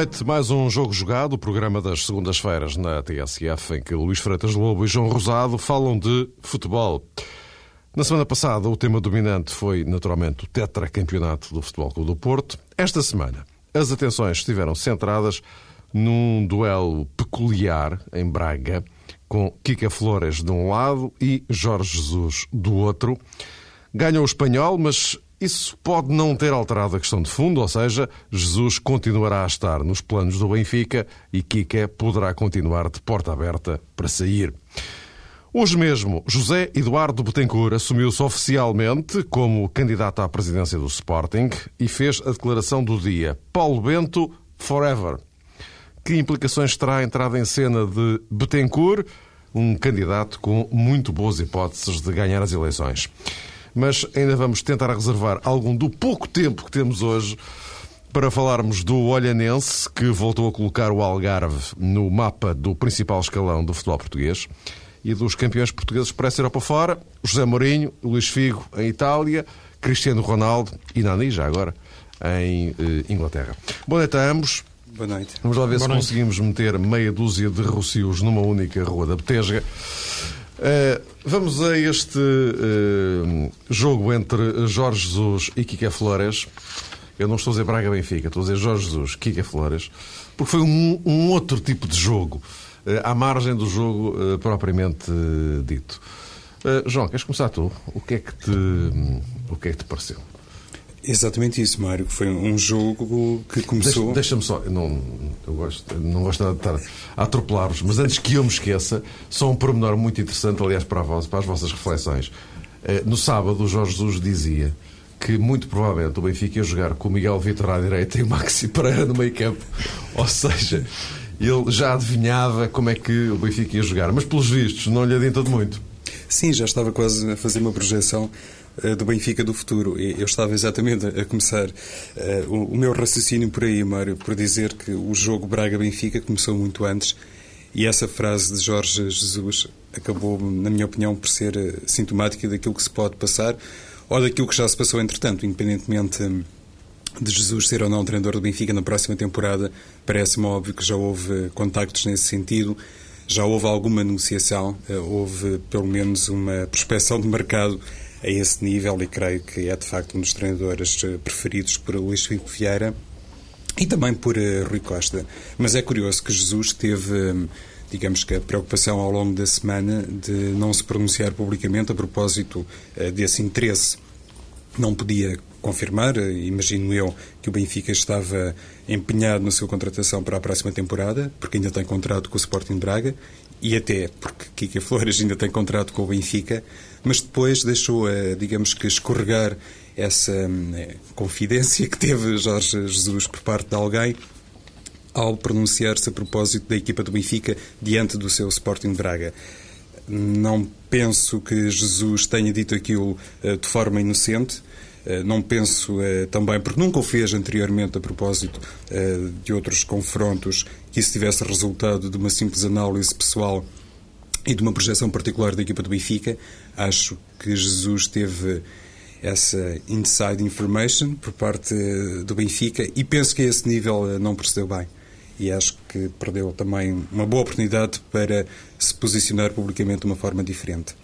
Noite, mais um jogo jogado, o programa das segundas-feiras na TSF, em que Luís Freitas Lobo e João Rosado falam de futebol. Na semana passada, o tema dominante foi, naturalmente, o tetracampeonato do Futebol Clube do Porto. Esta semana, as atenções estiveram centradas num duelo peculiar em Braga, com Kika Flores de um lado e Jorge Jesus do outro. Ganhou o espanhol, mas isso pode não ter alterado a questão de fundo, ou seja, Jesus continuará a estar nos planos do Benfica e Kika poderá continuar de porta aberta para sair. Hoje mesmo, José Eduardo Betancourt assumiu-se oficialmente como candidato à presidência do Sporting e fez a declaração do dia Paulo Bento Forever. Que implicações terá a entrada em cena de Betancourt, um candidato com muito boas hipóteses de ganhar as eleições? Mas ainda vamos tentar reservar algum do pouco tempo que temos hoje para falarmos do Olhanense, que voltou a colocar o Algarve no mapa do principal escalão do futebol português e dos campeões portugueses para essa Europa fora, José Mourinho, Luís Figo em Itália, Cristiano Ronaldo e Nani, já agora, em eh, Inglaterra. Boa noite a ambos. Boa noite. Vamos lá ver Boa se noite. conseguimos meter meia dúzia de rocios numa única rua da Betesga. Eh, vamos a este eh, jogo entre Jorge Jesus e Kika Flores. Eu não estou a dizer Braga Benfica, estou a dizer Jorge Jesus, Kika Flores, porque foi um, um outro tipo de jogo, eh, à margem do jogo propriamente dito. João, queres começar tu? O que é que te, o que é que te pareceu? Exatamente isso, Mário. Foi um jogo que começou. Deixa- Deixa-me só, eu não, eu gosto, não gosto de estar a atropelar-vos, mas antes que eu me esqueça, só um pormenor muito interessante, aliás, para, vós- para as vossas reflexões. Eh, No sábado, o Jorge Jesus dizia que muito provavelmente o Benfica ia jogar com o Miguel Vitor à direita e o Maxi Pereira no meio campo. Ou seja, ele já adivinhava como é que o Benfica ia jogar, mas pelos vistos não lhe adianta de muito. Sim, já estava quase a fazer uma projeção do Benfica do futuro. Eu estava exatamente a começar eh, o meu raciocínio por aí, Mário, por dizer que o jogo Braga-Benfica começou muito antes e essa frase de Jorge Jesus acabou, na minha opinião, por ser eh, sintomática daquilo que se pode passar ou daquilo que já se passou entretanto, independentemente hum, de Jesus ser ou não treinador do Benfica na próxima temporada, parece-me óbvio que já houve eh, contactos nesse sentido, já houve alguma negociação, eh, houve pelo menos uma prospecção de mercado a esse nível e creio que é de facto um dos treinadores eh, preferidos por Luís Filipe Vieira e também por eh, Rui Costa. Mas é curioso que Jesus teve, digamos que a preocupação ao longo da semana de não se pronunciar publicamente a propósito eh, desse interesse não podia confirmar, eh, imagino eu, que o Benfica estava empenhado na sua contratação para a próxima temporada, porque ainda tem contrato com o Sporting Braga, e até porque Kika Flores ainda tem contrato com o Benfica, mas depois deixou, digamos que, escorregar essa hum, eh, confidência que teve Jorge Jesus por parte de alguém ao pronunciar-se a propósito da equipa do Benfica diante do seu Sporting Braga. Não penso que Jesus tenha dito aquilo eh, de forma inocente. Eh, Não penso eh, também, porque nunca o fez anteriormente a propósito eh, de outros confrontos, que isso tivesse resultado de uma simples análise pessoal e de uma projeção particular da equipa do Benfica. Acho que Jesus teve essa inside information por parte do Benfica e penso que a esse nível não procedeu bem. E acho que perdeu também uma boa oportunidade para se posicionar publicamente de uma forma diferente.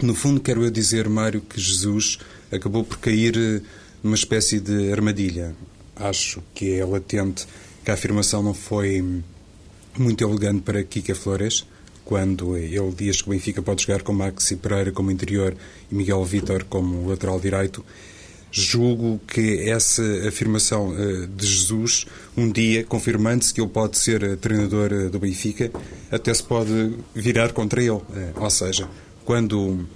No fundo, quero eu dizer, Mário, que Jesus acabou por cair eh, numa espécie de armadilha. Acho que é latente que a afirmação não foi hum, muito elegante para Kika Flores, quando ele diz que o Benfica pode jogar com Maxi Pereira como interior e Miguel Vítor como lateral direito. Julgo que essa afirmação eh, de Jesus, um dia, confirmando-se que ele pode ser eh, treinador do Benfica, até se pode virar contra ele. Ou seja, quando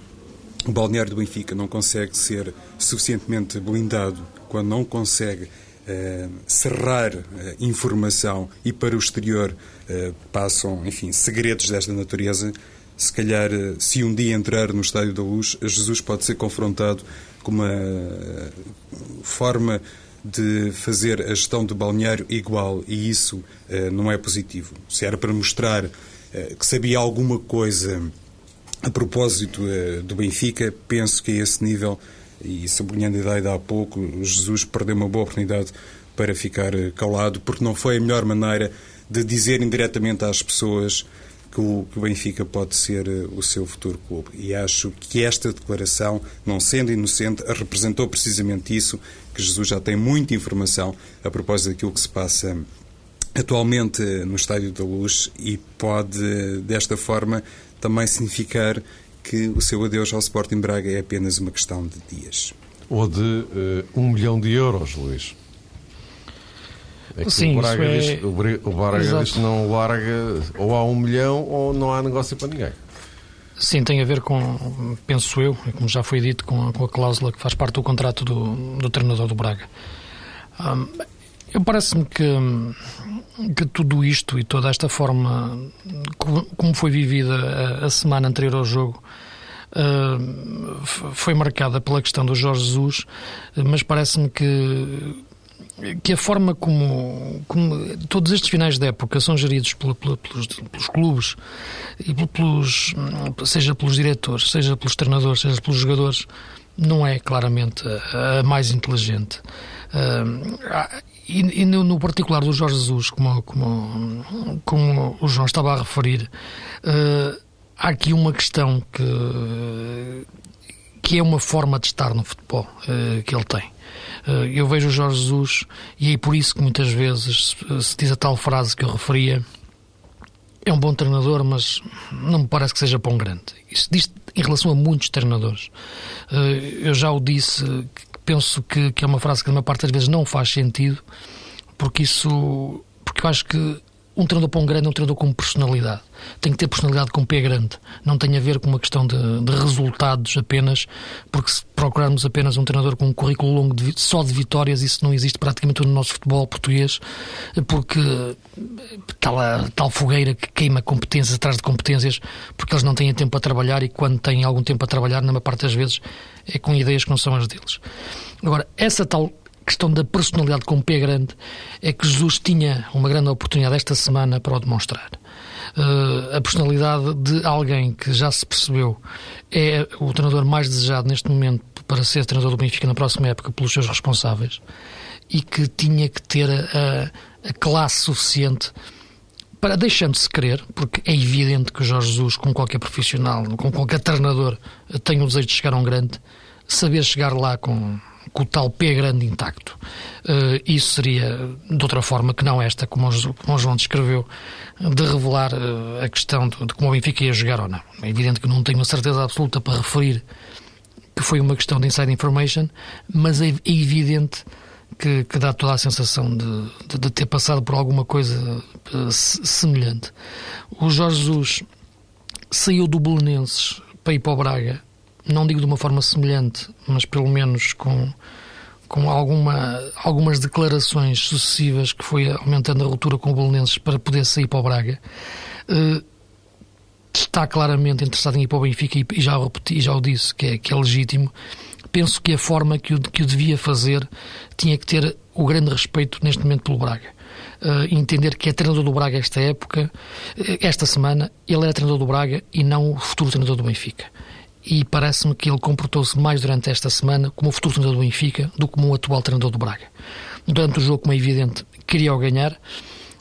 o balneário do Benfica não consegue ser suficientemente blindado, quando não consegue eh, cerrar eh, informação e para o exterior eh, passam, enfim, segredos desta natureza, se calhar, eh, se um dia entrar no Estádio da Luz, Jesus pode ser confrontado com uma eh, forma de fazer a gestão do balneário igual e isso eh, não é positivo. Se era para mostrar que sabia alguma coisa a propósito eh, do Benfica, penso que a esse nível, e sublinhando a ideia de há pouco, Jesus perdeu uma boa oportunidade para ficar calado, porque não foi a melhor maneira de dizer indiretamente às pessoas que o, que o Benfica pode ser o seu futuro clube. E acho que esta declaração, não sendo inocente, representou precisamente isso, que Jesus já tem muita informação a propósito daquilo que se passa atualmente no Estádio da Luz e pode, desta forma, também significar que o seu adeus ao Sporting Braga é apenas uma questão de dias. Ou de uh, um milhão de euros, Luís. É Sim, o Braga, é... diz, o Braga diz que não larga ou há um milhão ou não há negócio para ninguém. Sim, tem a ver com, penso eu, como já foi dito, com a, com a cláusula que faz parte do contrato do, do treinador do Braga. Um, parece-me que, que tudo isto e toda esta forma como foi vivida a, a semana anterior ao jogo uh, foi marcada pela questão do Jorge Jesus, mas parece-me que que a forma como, como, todos estes finais de época são geridos pelos, pelos, clubes e pelos, seja pelos diretores, seja pelos treinadores, seja pelos jogadores, não é claramente a, mais inteligente. E, e no, no, particular do Jorge Jesus, como, como, como o João estava a referir, uh, há aqui uma questão que, que é uma forma de estar no futebol uh, que ele tem. Uh, eu vejo o Jorge Jesus e é por isso que muitas vezes se diz a tal frase que eu referia. É um bom treinador, mas não me parece que seja pão grande. Isso diz em relação a muitos treinadores. Eu já o disse penso que, que é uma frase que, na maior parte das vezes, não faz sentido, porque isso. Porque eu acho que um treinador para um grande é um treinador com personalidade. Tem que ter personalidade com pé grande. Não tem a ver com uma questão de, de resultados apenas, porque se procurarmos apenas um treinador com um currículo longo de, só de vitórias, isso não existe praticamente no nosso futebol português, porque tal, tal fogueira que queima competências atrás de competências, porque eles não têm tempo a trabalhar e quando têm algum tempo a trabalhar, na maior parte das vezes, é com ideias que não são as deles. Agora, essa tal questão da personalidade com pé grande é que Jesus tinha uma grande oportunidade esta semana para o demonstrar. Uh, a personalidade de alguém que já se percebeu é o treinador mais desejado neste momento para ser treinador do Benfica na próxima época pelos seus responsáveis e que tinha que ter a, a classe suficiente para deixando-se querer, porque é evidente que o Jorge Jesus, com qualquer profissional, com qualquer treinador, tem o desejo de chegar a um grande, saber chegar lá com, com o tal pé grande intacto. Uh, isso seria de outra forma que não esta, como o, como o João descreveu, de revelar uh, a questão de, de, como o Benfica ia jogar ou não. É evidente que não tenho a certeza absoluta para referir que foi uma questão de inside information, mas é, é evidente que, que, dá toda a sensação de, de, de ter passado por alguma coisa uh, semelhante. O Jorge Jesus saiu do Belenenses para ir para o Braga, não digo de uma forma semelhante, mas pelo menos com, com alguma, algumas declarações sucessivas que foi aumentando a ruptura com o Belenenses para poder sair para o Braga. Uh, está claramente interessado em ir para o Benfica e, e já repeti, já o disse, que é, que é legítimo penso que a forma que o, que o devia fazer tinha que ter o grande respeito neste momento pelo Braga. Uh, entender que é treinador do Braga esta época, eh, esta semana, ele é treinador do Braga e não o futuro treinador do Benfica. E parece-me que ele comportou-se mais durante esta semana como o futuro treinador do Benfica do que como o atual treinador do Braga. Durante o jogo, como é evidente, queria o ganhar,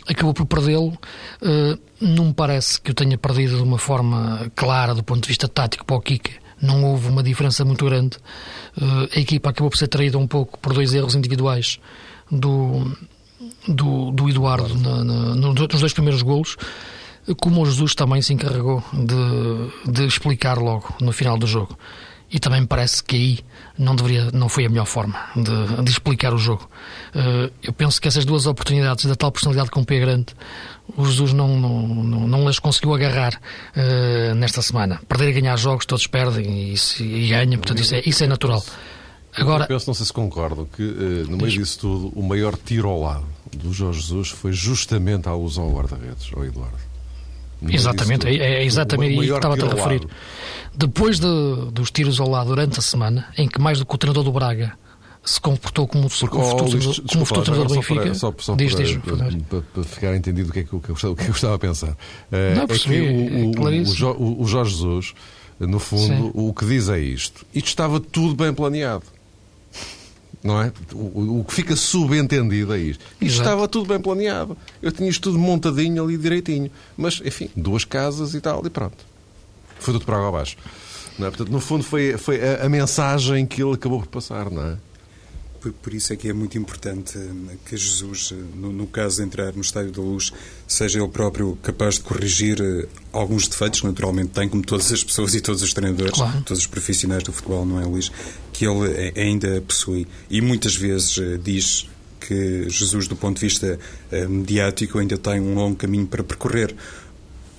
acabou por perdê-lo. Uh, não me parece que o tenha perdido de uma forma clara do ponto de vista tático para o Kika não houve uma diferença muito grande. Uh, a equipa acabou por ser traída um pouco por dois erros individuais do, do, do Eduardo na, na, nos dois primeiros golos, como o Jesus também se encarregou de, de explicar logo no final do jogo. E também me parece que aí não deveria, não foi a melhor forma de, de explicar o jogo. Uh, eu penso que essas duas oportunidades da tal personalidade com o pé grande o Jesus não, não, não, não as conseguiu agarrar uh, nesta semana. Perder e ganhar jogos, todos perdem e, e ganham, portanto isso é, isso é natural. Agora, eu penso, não sei se concordo, que uh, no meio disso tudo, o maior tiro ao lado do Jorge Jesus foi justamente a alusão ao guarda-redes, ao Eduardo. Exatamente, é, é, exatamente aí que estava a referir. Depois de, dos tiros ao lado durante a semana, em que mais do que o treinador do Braga se comportou como, Porque, como, futuro, desculpa, como futuro treinador do Benfica. Só, só diz, diz, para, para, ficar entendido o que é que, o que, eu, o que eu estava a pensar. Não, é percebi, que o, é o, o, Jorge Jesus, no fundo, Sim. o que diz é isto. Isto estava tudo bem planeado. Não é? O, o que fica subentendido é isto. Isto Exato. estava tudo bem planeado. Eu tinha isto tudo montadinho ali direitinho. Mas, enfim, duas casas e tal, e pronto. Foi tudo para água abaixo. Não é? Portanto, no fundo, foi, foi a, a mensagem que ele acabou por passar, não é? Por, isso é que é muito importante eh, que Jesus, eh, no, no caso de entrar no Estádio da Luz, seja ele próprio capaz de corrigir eh, alguns defeitos que naturalmente tem, como todas as pessoas e todos os treinadores, Claro. todos os profissionais do futebol, não é, Luís? Que ele ainda possui. E muitas vezes diz que Jesus, do ponto de vista mediático, ainda tem um longo caminho para percorrer.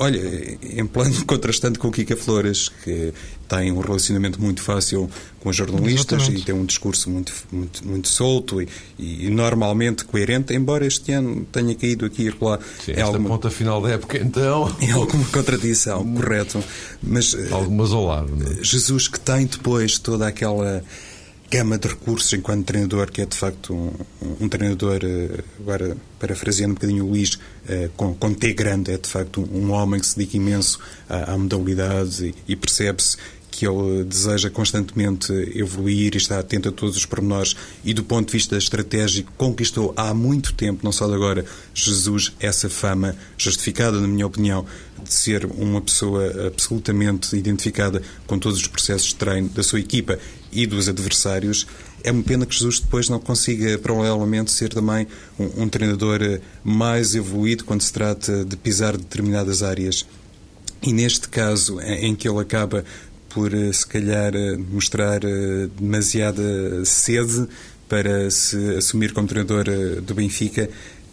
Olha, em plano contrastante com o Kika Flores, que tem um relacionamento muito fácil com os jornalistas Exatamente. e tem um discurso muito, muito, muito solto e, e normalmente coerente, embora este ano tenha caído aqui e lá Sim, é esta alguma, ponta final da época, então, é alguma contradição, correto. Mas eh, algumas ao lado. Não é? Jesus que tem depois toda aquela gama de recursos enquanto treinador, que é de facto um, um treinador, eh, agora parafraseando um bocadinho o Luís, eh, com, com T grande, é de facto um, um homem que se dedica imenso à, à modalidade e, e percebe-se que ele deseja constantemente evoluir e está atento a todos os pormenores. E do ponto de vista estratégico conquistou há muito tempo, não só de agora, Jesus essa fama justificada, na minha opinião, de ser uma pessoa absolutamente identificada com todos os processos de treino da sua equipa e dos adversários. É uma pena que Jesus depois não consiga, paralelamente, ser também um, um treinador eh, mais evoluído quando se trata de pisar determinadas áreas. E neste caso, em em que ele acaba por, eh, se calhar, eh, mostrar demasiada sede para se assumir como treinador do Benfica,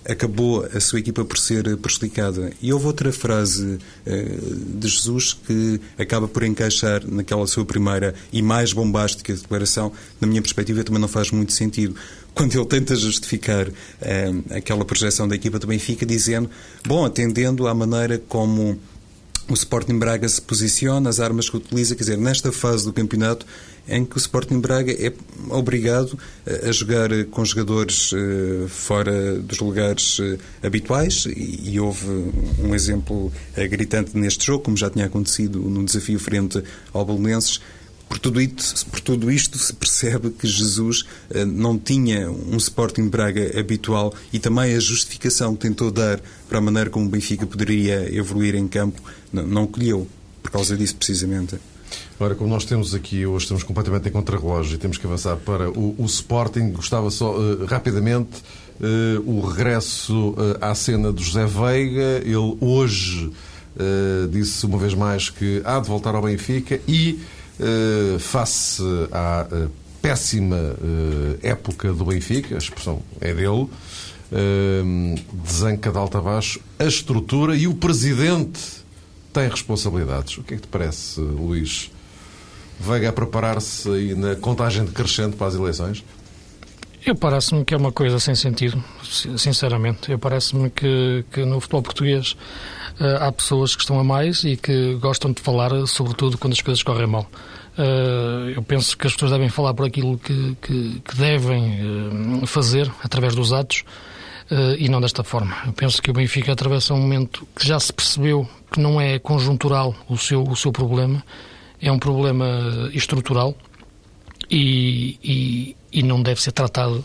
acabou a sua equipa por ser prejudicada. E houve outra frase eh, de Jesus que acaba por encaixar naquela sua primeira e mais bombástica declaração, na minha perspectiva, também não faz muito sentido. Quando ele tenta justificar eh, aquela projeção da equipa do Benfica, dizendo, bom, atendendo à maneira como o Sporting Braga se posiciona, as armas que utiliza, quer dizer, nesta fase do campeonato em que o Sporting Braga é obrigado a jogar com jogadores eh, fora dos lugares eh, habituais. E, houve um exemplo eh, gritante neste jogo, como já tinha acontecido no desafio frente ao Belenenses, por tudo, isto, por tudo isto se percebe que Jesus não tinha um Sporting Braga habitual. E também a justificação que tentou dar para a maneira como o Benfica poderia evoluir em campo não colheu, por causa disso precisamente. Agora, como nós temos aqui, hoje estamos completamente em contrarrelógio e temos que avançar para o, o Sporting, gostava só eh, rapidamente eh, o regresso eh, à cena do José Veiga. Ele hoje disse uma vez mais que há de voltar ao Benfica e, face à péssima época do Benfica, a expressão é dele, desanca de alto a baixo a estrutura e o presidente tem responsabilidades. O que é que te parece, Luís? Veiga a preparar-se na contagem decrescente para as eleições? Eu parece-me que é uma coisa sem sentido, sin- sinceramente. Eu parece-me que, que no futebol português eh, há pessoas que estão a mais e que gostam de falar, sobretudo quando as coisas correm mal. Eh, eu penso que as pessoas devem falar por aquilo que, que- que devem eh, fazer através dos atos e não desta forma. Eu penso que o Benfica atravessa um momento que já se percebeu que não é conjuntural o seu, o seu problema, é um problema estrutural e, e, e não deve ser tratado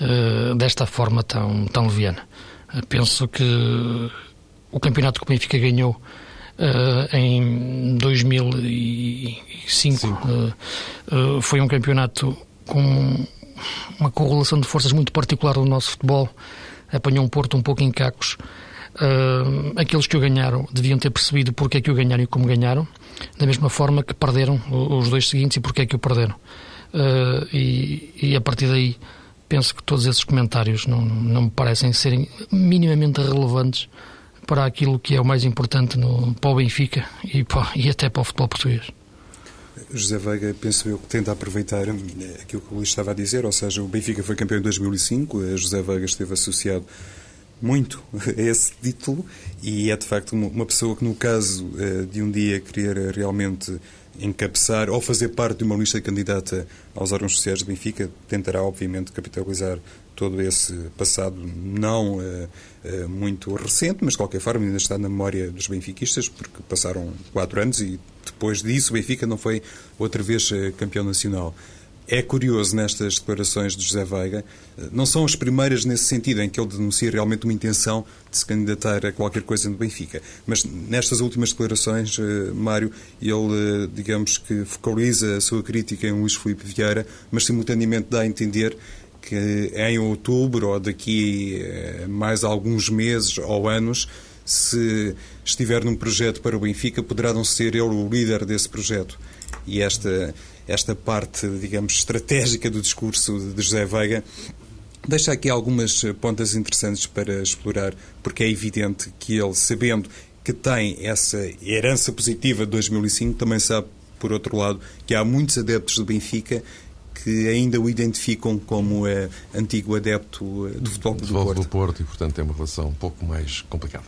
eh, desta forma tão, tão leviana. Eh, penso que o campeonato que o Benfica ganhou eh, em 2005 eh, eh, foi um campeonato com uma correlação de forças muito particular do nosso futebol. Apanhou um Porto um pouco em cacos. Uh, aqueles que o ganharam deviam ter percebido porque é que o ganharam e como ganharam, da mesma forma que perderam os dois seguintes e porque é que o perderam. Uh, e, e a partir daí penso que todos esses comentários não, não me parecem serem minimamente relevantes para aquilo que é o mais importante no, para o Benfica e, para, e até para o futebol português. José Veiga, penso eu, que tenta aproveitar eh, aquilo que o Luís estava a dizer, ou seja, o Benfica foi campeão em 2005, eh, José Veiga esteve associado muito esse título e é de facto uma- pessoa que, no caso eh, de um dia querer realmente encabeçar ou fazer parte de uma lista candidata aos órgãos sociais do Benfica, tentará, obviamente, capitalizar todo esse passado, não eh, eh, muito recente, mas de qualquer forma ainda está na memória dos benfiquistas, porque passaram quatro anos e depois disso o Benfica não foi outra vez campeão nacional. É curioso nestas declarações de José Veiga, não são as primeiras nesse sentido, em que ele denuncia realmente uma intenção de se candidatar a qualquer coisa no Benfica. Mas nestas últimas declarações, eh, Mário, ele, eh, digamos que focaliza a sua crítica em Luís Filipe Vieira, mas simultaneamente dá a entender que em outubro ou daqui a mais alguns meses ou anos, se estiver num projeto para o Benfica, poderá não ser ele o líder desse projeto. E esta esta parte, digamos, estratégica do discurso de José Veiga, deixa aqui algumas pontas interessantes para explorar, porque é evidente que ele, sabendo que tem essa herança positiva de 2005, também sabe, por outro lado, que há muitos adeptos do Benfica que ainda o identificam como é, antigo adepto do futebol, do, futebol Porto. do Porto e, portanto, tem uma relação um pouco mais complicada.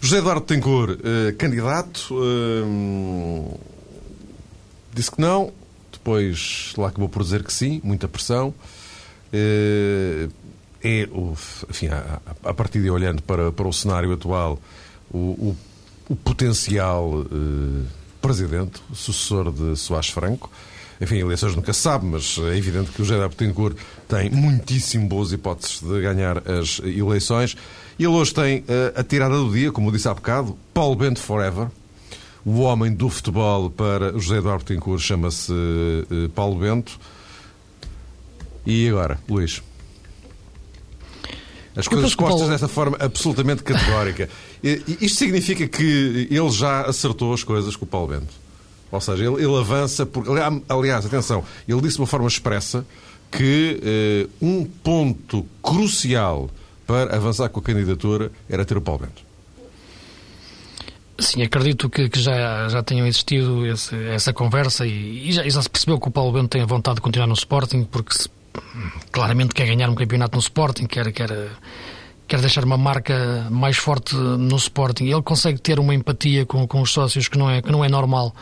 José Eduardo Tencourt, eh, candidato, eh, disse que não, depois lá acabou por dizer que sim, muita pressão. Eh, é, enfim, a, partir de olhando para, para o cenário atual, o, o, o potencial eh, presidente, sucessor de Soares Franco. Enfim, eleições nunca se sabe, mas é evidente que o José Betancourt tem muitíssimo boas hipóteses de ganhar as eleições. E ele hoje tem eh, a tirada do dia, como disse há bocado, Paulo Bento Forever o homem do futebol para José Eduardo Tencourt chama-se uh, Paulo Bento. E agora, Luís? As coisas postas Paulo... desta forma absolutamente categórica. Isto significa que ele já acertou as coisas com o Paulo Bento. Ou seja, ele, ele avança por. Aliás, atenção, ele disse de uma forma expressa que uh, um ponto crucial para avançar com a candidatura era ter o Paulo Bento. Sim, acredito que, que, já, já tenham existido esse, essa conversa e, e, já, e, já, se percebeu que o Paulo Bento tem a vontade de continuar no Sporting porque se, claramente quer ganhar um campeonato no Sporting, quer, quer, quer deixar uma marca mais forte no Sporting. Ele consegue ter uma empatia com, com os sócios que não é, que não é normal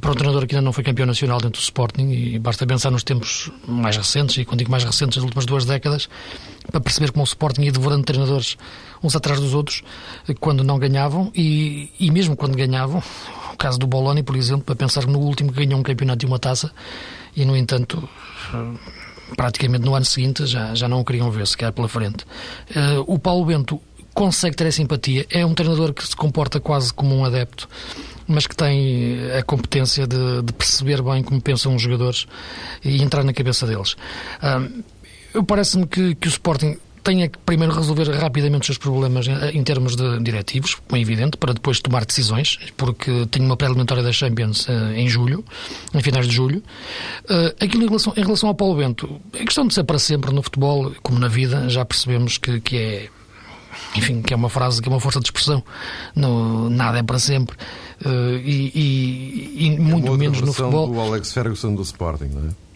para um treinador que ainda não foi campeão nacional dentro do Sporting, e basta pensar nos tempos mais recentes, e quando digo mais recentes, das últimas duas décadas, para perceber como o Sporting ia devorando treinadores uns atrás dos outros, quando não ganhavam, e, e mesmo quando ganhavam, o caso do Boloni, por exemplo, para pensar no último que ganhou um campeonato e uma taça, e no entanto praticamente no ano seguinte já, já não o queriam ver sequer pela frente. Uh, o Paulo Bento consegue ter essa empatia, é um treinador que se comporta quase como um adepto mas que tem a competência de, de perceber bem como pensam os jogadores e entrar na cabeça deles. eu parece-me que, que o Sporting tenha que primeiro resolver rapidamente os seus problemas em, termos de diretivos, como é evidente, para depois tomar decisões, porque tem uma pré-eliminatória da Champions uh, em julho, em finais de julho. Aquilo em relação, em relação ao Paulo Bento, é questão de ser para sempre no futebol, como na vida, já percebemos que, que é enfim, que é uma frase que é uma força de expressão. No, nada é para sempre. Uh, e, e, e muito é menos no futebol. do Alex Ferguson do Sporting, não é?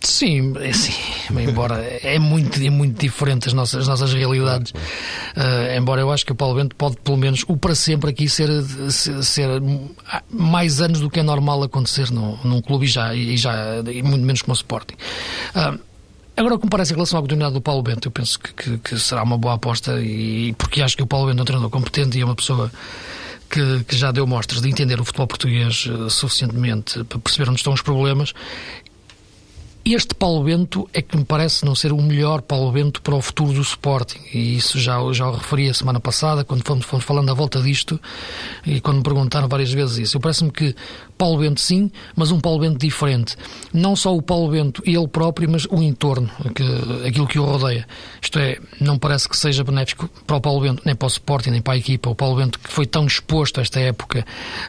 Sim, é sim, embora é muito, é muito diferente as nossas, as nossas realidades. Uh, embora eu acho que o Paulo Bento pode, pelo menos, o para sempre aqui ser, ser, ser mais anos do que é normal acontecer num, num clube e já, e já e muito menos como o Sporting. Uh, Agora, o que me parece em relação à continuidade do Paulo Bento, eu penso que, que, que, será uma boa aposta e porque acho que o Paulo Bento é um treinador competente e é uma pessoa que, que já deu mostras de entender o futebol português uh, suficientemente para perceber onde estão os problemas este Paulo Bento é que me parece não ser o melhor Paulo Bento para o futuro do Sporting. E isso já, já o referi a semana passada, quando fomos, fomos falando à volta disto, e quando me perguntaram várias vezes isso. Eu parece-me que Paulo Bento sim, mas um Paulo Bento diferente. Não só o Paulo Bento ele próprio, mas o entorno, que, aquilo que o rodeia. Isto é, não parece que seja benéfico para o Paulo Bento, nem para o Sporting, nem para a equipa. O Paulo Bento que foi tão exposto a esta época,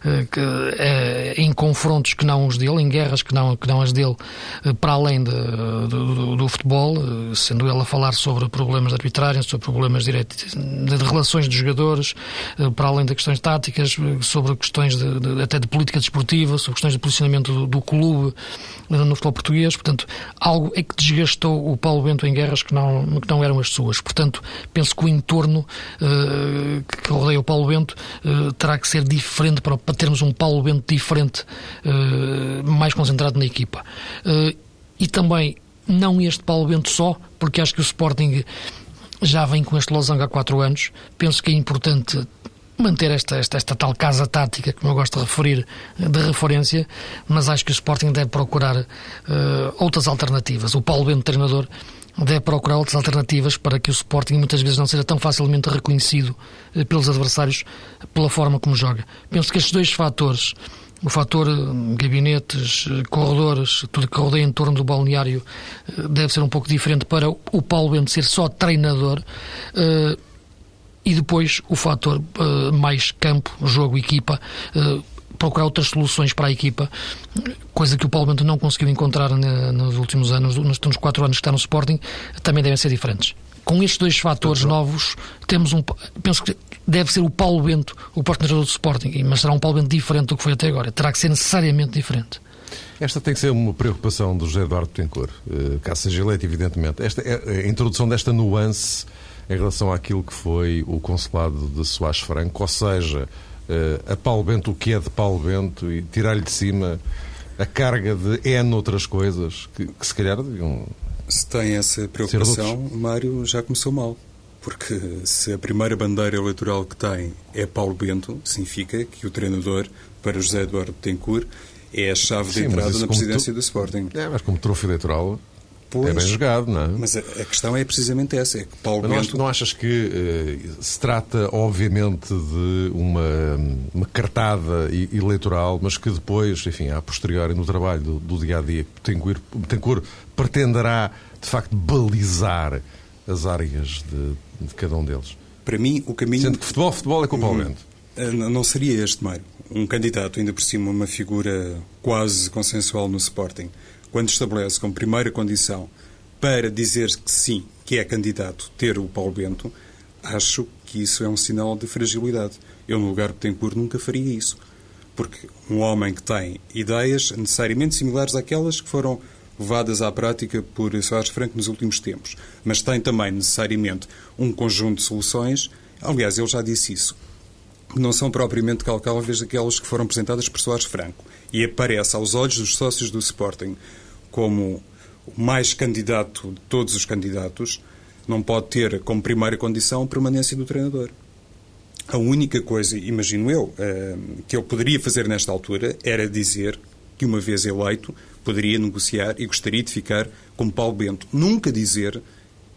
eh, que, é, em confrontos que não os dele, em guerras que não, que não as dele, eh, para além de, do, do, futebol, sendo ele a falar sobre problemas de arbitragem, sobre problemas de, de relações de jogadores, para além de questões táticas, sobre questões de, até de política desportiva, sobre questões de posicionamento do, do clube eh, no futebol português. Portanto, algo é que desgastou o Paulo Bento em guerras que não, que não eram as suas. Portanto, penso que o entorno uh, que rodeia o Paulo Bento uh, terá que ser diferente para, para termos um Paulo Bento diferente, uh, mais concentrado na equipa e também não este Paulo Bento só, porque acho que o Sporting já vem com este losango há quatro anos. Penso que é importante manter esta, esta, esta tal casa tática, como eu gosto de referir, de referência, mas acho que o Sporting deve procurar uh, outras alternativas. O Paulo Bento, treinador, deve procurar outras alternativas para que o Sporting muitas vezes não seja tão facilmente reconhecido uh, pelos adversários pela forma como joga. Penso que estes dois fatores, o fator uh, gabinetes, corredores, tudo que rodeia em torno do balneário, deve ser um pouco diferente para o Paulo Bento ser só treinador e depois o fator uh, mais campo, jogo, equipa, uh, procurar outras soluções para a equipa, coisa que o Paulo Bento não conseguiu encontrar na, nos últimos anos, nos, nos quatro anos que está no Sporting, também devem ser diferentes. Com estes dois fatores novos, temos um. Penso que deve ser o Paulo Bento o treinador do Sporting, mas será um Paulo Bento diferente do que foi até agora. Terá que ser necessariamente diferente. Esta tem que ser uma preocupação do José Eduardo Tencourt, uh, caso seja eleito, evidentemente. Esta, é, a introdução desta nuance em relação àquilo que foi o consulado de Soares Franco, ou seja, eh, a Paulo Bento o que é de Paulo Bento e tirar-lhe de cima a carga de N outras coisas que, que se calhar deviam. Se tem essa preocupação, Mário já começou mal. Porque se a primeira bandeira eleitoral que tem é Paulo Bento, significa que o treinador, para José Eduardo Tencourt, é a chave Sim, de entrada na presidência tu... do Sporting. É, mas como troféu eleitoral, Pois, é bem jogado, não é? Mas a, a, questão é precisamente essa. É que Paulo mas Bento... não achas que uh, se trata, obviamente, de uma, uma cartada eleitoral, mas que depois, enfim, a posteriori, no trabalho do, do dia a dia, Betancourt, Betancourt pretenderá, de facto, balizar as áreas de, de, cada um deles? Para mim, o caminho. Sendo que futebol, futebol é com o Paulo Bento. Eh, não seria este, Mário. Um candidato, ainda por cima, uma figura quase consensual no Sporting quando estabelece como primeira condição para dizer que sim, que é candidato, ter o Paulo Bento, acho que isso é um sinal de fragilidade. Eu, no lugar de por nunca faria isso. Porque um homem que tem ideias necessariamente similares àquelas que foram levadas à prática por Soares Franco nos últimos tempos, mas tem também necessariamente um conjunto de soluções. Aliás, ele já disse isso. Não são propriamente calcáveis aquelas que foram apresentadas por Soares Franco e aparece aos olhos dos sócios do Sporting como o mais candidato de todos os candidatos, não pode ter como primeira condição a permanência do treinador. A única coisa, imagino eu, eh, que ele poderia fazer nesta altura era dizer que, uma vez eleito, poderia negociar e gostaria de ficar com Paulo Bento. Nunca dizer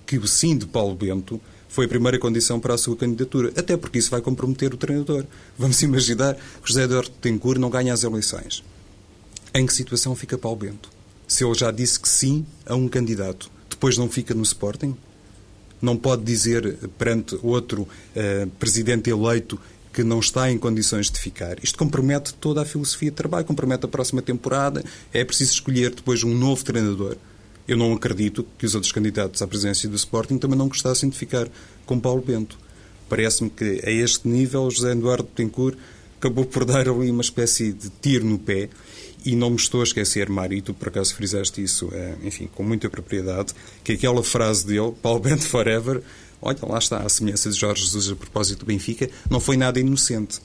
que o sim de Paulo Bento foi a primeira condição para a sua candidatura, até porque isso vai comprometer o treinador. Vamos imaginar que José Eduardo Tencourt não ganha as eleições. Em que situação fica Paulo Bento? Se ele já disse que sim a um candidato, depois não fica no Sporting? Não pode dizer perante outro uh, presidente eleito que não está em condições de ficar. Isto compromete toda a filosofia de trabalho, compromete a próxima temporada. É preciso escolher depois um novo treinador. Eu não acredito que os outros candidatos à presidência do Sporting também não gostassem de ficar com Paulo Bento. Parece-me que a este nível José Eduardo Tencourt acabou por dar ali uma espécie de tiro no pé e não me estou a esquecer, Mário, e tu por acaso frisaste isso, eh, enfim, com muita propriedade, que aquela frase dele, Paulo Bento Forever, olha, lá está a semelhança de Jorge Jesus a propósito do Benfica, não foi nada inocente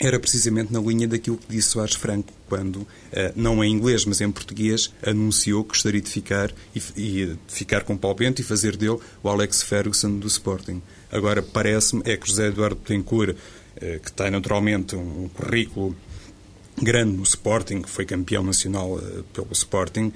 era precisamente na linha daquilo que disse Soares Franco, quando, eh, não em inglês, mas em português, anunciou que gostaria de ficar, e, e ficar com Paulo Bento e fazer dele o Alex Ferguson do Sporting. Agora, parece-me é que José Eduardo Tencourt, eh, que tem naturalmente um currículo grande no Sporting, foi campeão nacional eh, pelo Sporting,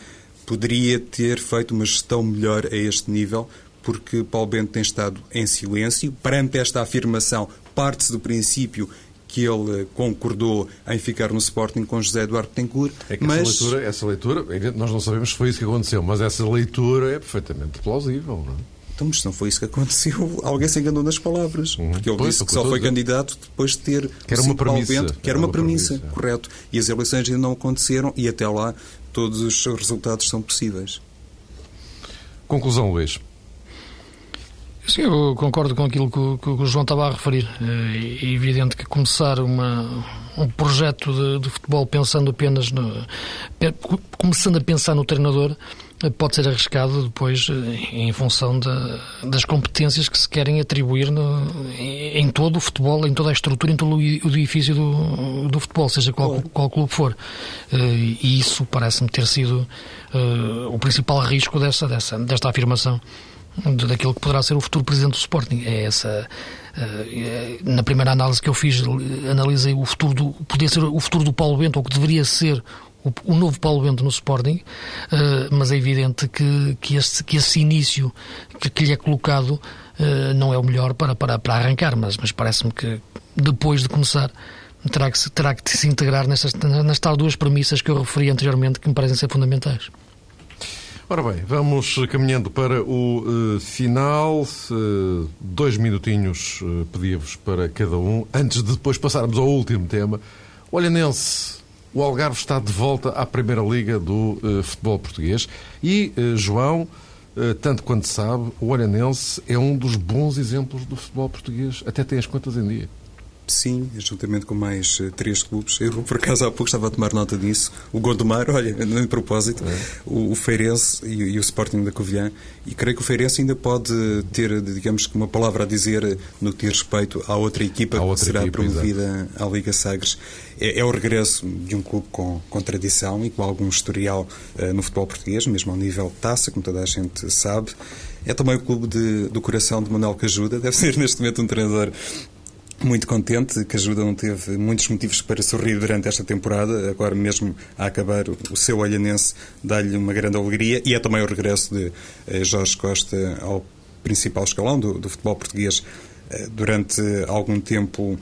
poderia ter feito uma gestão melhor a este nível, porque Paulo Bento tem estado em silêncio. Perante esta afirmação, parte-se do princípio que ele concordou em ficar no Sporting com José Eduardo Tencourt. É que mas... essa leitura, essa leitura, nós não sabemos se foi isso que aconteceu, mas essa leitura é perfeitamente plausível, não é? Então, mas se não foi isso que aconteceu, alguém se enganou nas palavras. Uhum. Porque ele pois, disse que só foi candidato depois de ter que era uma premissa, vento, que era uma, uma premissa, premissa, correto. E as eleições ainda não aconteceram e até lá todos os resultados são possíveis. Conclusão, Luís. Sim, eu concordo com aquilo que o, que o João estava a referir. É evidente que começar uma, um projeto de, de, futebol pensando apenas no. começando a pensar no treinador pode ser arriscado depois eh, em função de, das competências que se querem atribuir no, em todo o futebol, em toda a estrutura, em todo o edifício do, do futebol, seja qual, qual clube for. Eh, e isso parece-me ter sido o principal risco dessa, dessa, desta afirmação daquilo que poderá ser o futuro presidente do Sporting. É essa. Uh, na primeira análise que eu fiz, analisei o futuro do. podia ser o futuro do Paulo Bento, ou que deveria ser o, novo Paulo Bento no Sporting, uh, mas é evidente que, que, esse, que esse início que, que lhe é colocado uh, não é o melhor para, para, para arrancar, mas, mas parece-me que depois de começar terá que, terá que se integrar nestas, nestas duas premissas que eu referi anteriormente que me parecem ser fundamentais. Ora bem, vamos caminhando para o uh, final. Uh, dois minutinhos uh, pedia-vos para cada um. Antes de depois passarmos ao último tema. Olha, Nelson, o Algarve está de volta à Primeira Liga do futebol português. E, João, tanto quanto sabe, o Olhanense é um dos bons exemplos do futebol português. Até tem as contas em dia. Sim, juntamente com mais uh, três clubes. Eu, por acaso, há pouco estava a tomar nota disso. O Gondomar, olha, de propósito, é. o, o, Feirense e, e, o Sporting da Covilhã. E creio que o Feirense ainda pode ter, digamos uma palavra a dizer no que diz respeito à outra equipa outra que será equipa, promovida exato. à Liga Sagres. É, é, o regresso de um clube com, com tradição e com algum historial uh, no futebol português, mesmo ao nível de taça, como toda a gente sabe. É também o clube de, do coração de Manuel Cajuda. Deve ser neste momento um treinador muito contente, que a Ajuda não teve muitos motivos para sorrir durante esta temporada. Agora mesmo a acabar, o seu olhanense dá-lhe uma grande alegria e é também o regresso de eh, Jorge Costa ao principal escalão do, do futebol português. Eh, durante algum tempo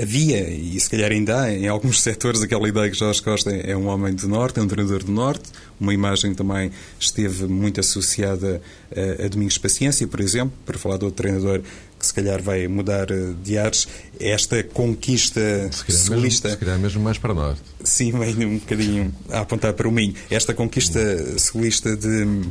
havia, e se calhar ainda há, em alguns setores, aquela ideia que Jorge Costa é um homem do Norte, é um treinador do Norte. Uma imagem também esteve muito associada a, a Domingos Paciência, por exemplo, para falar de outro treinador que se calhar vai mudar eh, de ares, esta conquista solista. se calhar mesmo mais para norte. Sim, meio um bocadinho a apontar para o Minho. Esta conquista solista de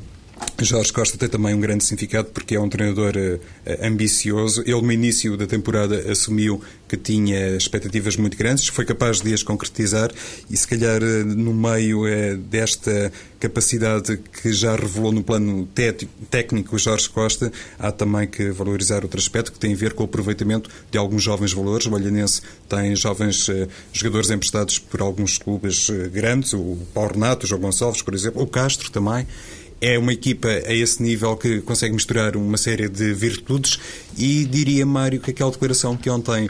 Jorge Costa tem também um grande significado porque é um treinador uh, ambicioso. Ele, no início da temporada, assumiu que tinha expectativas muito grandes, foi capaz de as concretizar e, se calhar, uh, no meio desta capacidade que já revelou no plano técnico Jorge Costa, há também que valorizar outro aspecto que tem a ver com o aproveitamento de alguns jovens valores. O Olhanense tem jovens jogadores emprestados por alguns clubes grandes, o Paulo Renato, o João Gonçalves, por exemplo, o Castro também é uma equipa a esse nível que consegue misturar uma série de virtudes e diria, Mário, que aquela declaração que ontem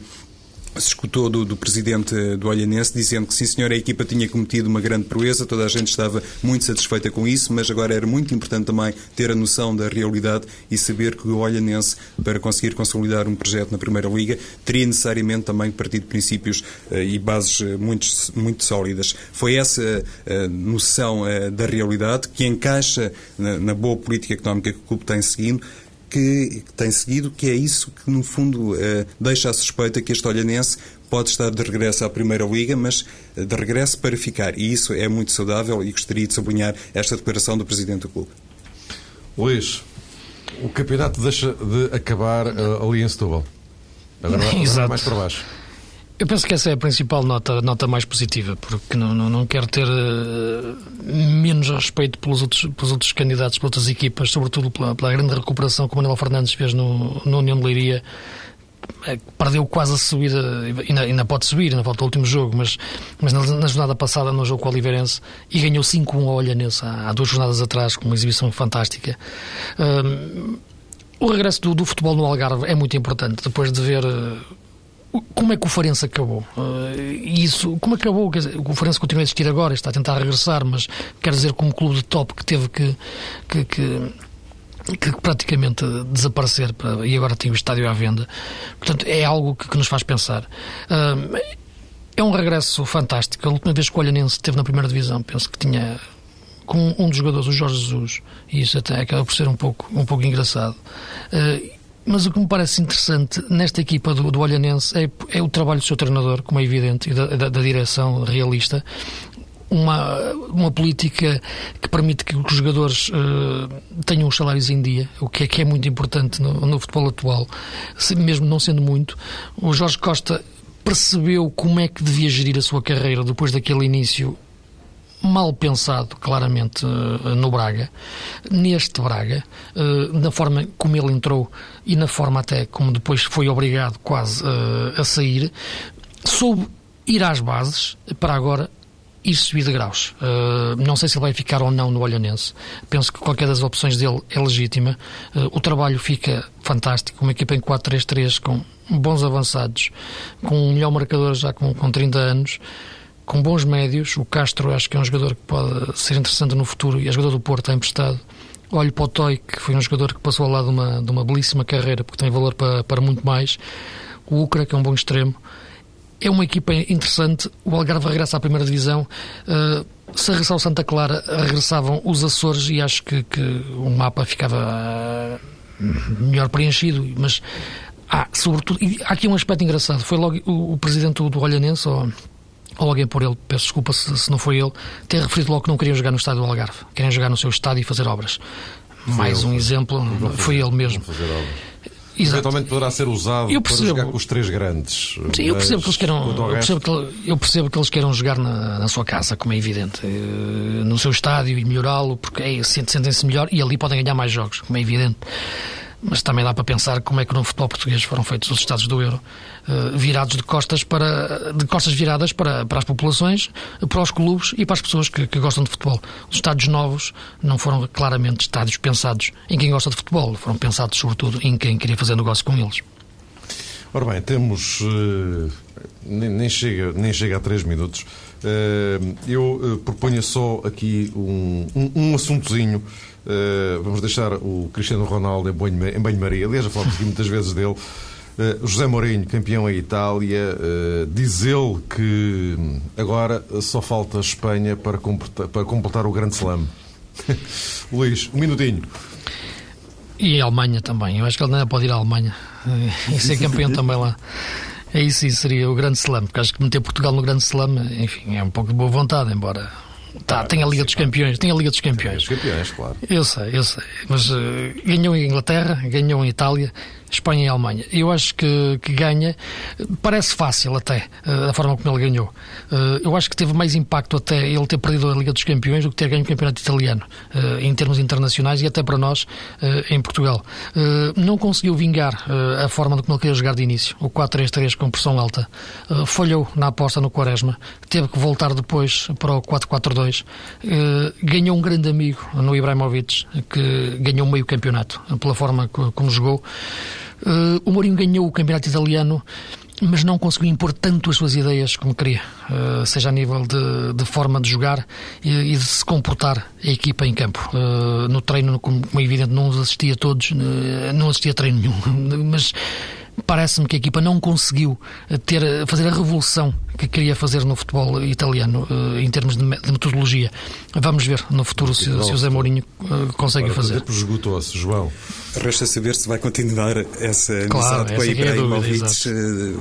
se escutou do, do, presidente do Olhanense dizendo que sim senhor, a equipa tinha cometido uma grande proeza, toda a gente estava muito satisfeita com isso, mas agora era muito importante também ter a noção da realidade e saber que o Olhanense, para conseguir consolidar um projeto na Primeira Liga, teria necessariamente também partido de princípios uh, e bases uh, muito, muito sólidas. Foi essa uh, noção da realidade que encaixa na, na boa política económica que o clube tem seguindo, que, que tem seguido, que é isso que, no fundo, eh, deixa a suspeita que este olhanense pode estar de regresso à Primeira Liga, mas eh, de regresso para ficar. E isso é muito saudável e gostaria de sublinhar esta declaração do Presidente do Clube. Luís, o campeonato deixa de acabar uh, ali em Setúbal. Agora, agora mais para baixo. Eu penso que essa é a principal nota, nota mais positiva, porque não, não, não quero ter uh, menos respeito pelos outros, pelos outros candidatos, pelas outras equipas, sobretudo pela, pela grande recuperação que o Manuel Fernandes fez no, no União de Leiria. É, perdeu quase a subida, ainda, ainda pode subir, ainda falta o último jogo, mas, mas na, na jornada passada, no jogo com o Oliveirense, e ganhou 5-1 ao Olhanense, há, há duas jornadas atrás, com uma exibição fantástica. Uh, o regresso do, do, futebol no Algarve é muito importante, depois de ver. Uh, como é que o Farense acabou? Uh, isso, como acabou? Quer dizer, o Farense continua a existir agora, está a tentar regressar, mas quer dizer, como clube de top que teve que, que, que que praticamente desaparecer e agora tem o estádio à venda. Portanto, é algo que, que nos faz pensar. Uh, é um regresso fantástico. A última vez que o Olhanense esteve na primeira divisão, penso que tinha com um dos jogadores, o Jorge Jesus, e isso até acaba por ser um pouco, um pouco engraçado. Uh, mas o que me parece interessante nesta equipa do, do Olhanense é, é o trabalho do seu treinador, como é evidente, e da, da, da direção realista. Uma, uma política que permite que os jogadores uh, tenham os salários em dia, o que é, que é muito importante no, no futebol atual, mesmo não sendo muito. O Jorge Costa percebeu como é que devia gerir a sua carreira depois daquele início mal pensado, claramente, eh, no Braga, neste Braga, eh, na forma como ele entrou e na forma até como depois foi obrigado quase eh, a sair, soube ir às bases para agora e subir de graus. Não sei se ele vai ficar ou não no Olhanense. Penso que qualquer das opções dele é legítima. O trabalho fica fantástico. Uma equipa em 4-3-3 com bons avançados, com um melhor marcador já com, com 30 anos, com bons médios. O Castro acho que é um jogador que pode ser interessante no futuro e é jogador do Porto, está emprestado. Olho para o Toy, que foi um jogador que passou lado de uma, de uma belíssima carreira, porque tem valor para, para muito mais. O Ucra, que é um bom extremo é uma equipa interessante. O Algarve regressa à primeira divisão. Uh, se regressar o Santa Clara, regressavam os Açores e acho que, que o mapa ficava uh, melhor preenchido. Mas há, sobretudo, há aqui um aspecto engraçado. Foi logo o, o presidente do, do Olhanense, ou, ou alguém por ele, peço desculpa se, se, não foi ele, ter referido logo que não queriam jogar no estádio do Algarve. Querem jogar no seu estádio e fazer obras. Foi Mais um exemplo, foi ele mesmo. Exato. Eventualmente poderá ser usado para jogar com os três grandes. Sim, eu percebo que eles queiram, eu percebo que, eu percebo que eles queiram jogar na, na sua casa, como é evidente, eh, no seu estádio e melhorá-lo, porque é, sentem-se melhor e ali podem ganhar mais jogos, como é evidente mas também dá para pensar como é que no futebol português foram feitos os Estados do Euro, virados de costas para de costas viradas para, para as populações, para os clubes e para as pessoas que, que gostam de futebol. Os estádios novos não foram claramente estádios pensados em quem gosta de futebol, foram pensados sobretudo em quem queria fazer negócio com eles. Ora bem, temos. Uh, nem, nem, chega, nem chega a três minutos. Uh, eu uh, proponho só aqui um, um, um assuntozinho vamos deixar o Cristiano Ronaldo em banho-maria. Aliás, já falamos aqui muitas vezes dele. Uh, José Mourinho, campeão em Itália, uh, diz ele que agora só falta a Espanha para completar, para completar o Grande Slam. Luís, um minutinho. E a Alemanha também. Eu acho que ele não pode ir à Alemanha e ser campeão também lá. É isso, isso seria o Grande Slam, porque acho que meter Portugal no Grande Slam, enfim, é um pouco de boa vontade, embora Tá, tem a Liga dos Campeões, tem a Liga dos Campeões. Tem Campeões, claro. Eu sei, eu sei. Mas uh, ganhou em Inglaterra, ganhou em Itália, Espanha e Alemanha. Eu acho que, que ganha, parece fácil até, uh, da forma como ele ganhou. Uh, eu acho que teve mais impacto até ele ter perdido a Liga dos Campeões do que ter ganho o Campeonato Italiano, uh, em termos internacionais e até para nós em Portugal. não conseguiu vingar a forma como ele queria jogar de início, o 4-3-3 com pressão alta. falhou na aposta no Quaresma, teve que voltar depois para o 4-4-2. ganhou um grande amigo no Ibrahimovic, que ganhou meio campeonato pela forma como jogou. Uh, o Mourinho ganhou o campeonato italiano, mas não conseguiu impor tanto as suas ideias como queria, uh, seja a nível de, de forma de jogar e, e, de se comportar a equipa em campo. Uh, no treino, como, é evidente, não assistia todos, não assistia a treino nenhum, mas parece-me que a equipa não conseguiu ter, fazer a revolução que queria fazer no futebol italiano eh, em termos de metodologia. Vamos ver no futuro se, se o Zé Mourinho consegue Agora, fazer. Esgotou-se, João. Resta saber se vai continuar essa amizade com a Ibrahimovic, é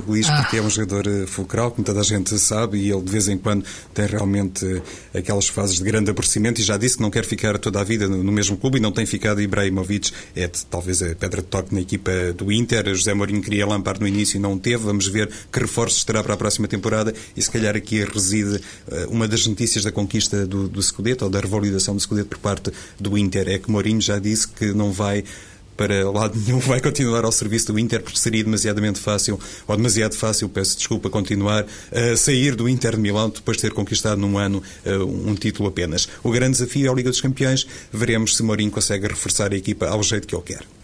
Luís, ah. porque é um jogador fulcral, como toda a gente sabe, e ele de vez em quando tem realmente aquelas fases de grande aborrecimento e já disse que não quer ficar toda a vida no mesmo clube e não tem ficado. Ibrahimovic é talvez a pedra de toque na equipa do Inter. José Mourinho queria Lampard no início e não teve. Vamos ver que reforços terá para a próxima temporada e se calhar aqui reside eh, uma das notícias da conquista do, do Scudetto ou da revalidação do Scudetto por parte do Inter. É que Mourinho já disse que não vai para lado nenhum vai continuar ao serviço do Inter porque seria demasiadamente fácil, ou demasiado fácil, peço desculpa, continuar a sair do Inter de Milão depois de ter conquistado num ano eh, um título apenas. O grande desafio é a Liga dos Campeões. Veremos se Mourinho consegue reforçar a equipa ao jeito que ele quer.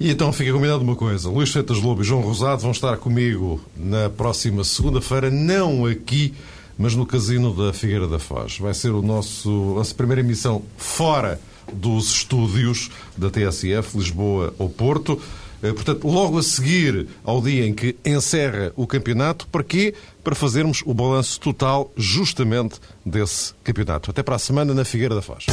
E então fica combinado uma coisa: Luís Feitas Lobo e João Rosado vão estar comigo na próxima segunda-feira, não aqui, mas no Casino da Figueira da Foz. Vai ser o nosso, a nossa primeira emissão fora dos estúdios da TSF, Lisboa ou Porto. Eh, portanto, logo a seguir ao dia em que encerra o campeonato, para quê? Para fazermos o balanço total justamente desse campeonato. Até para a semana na Figueira da Foz.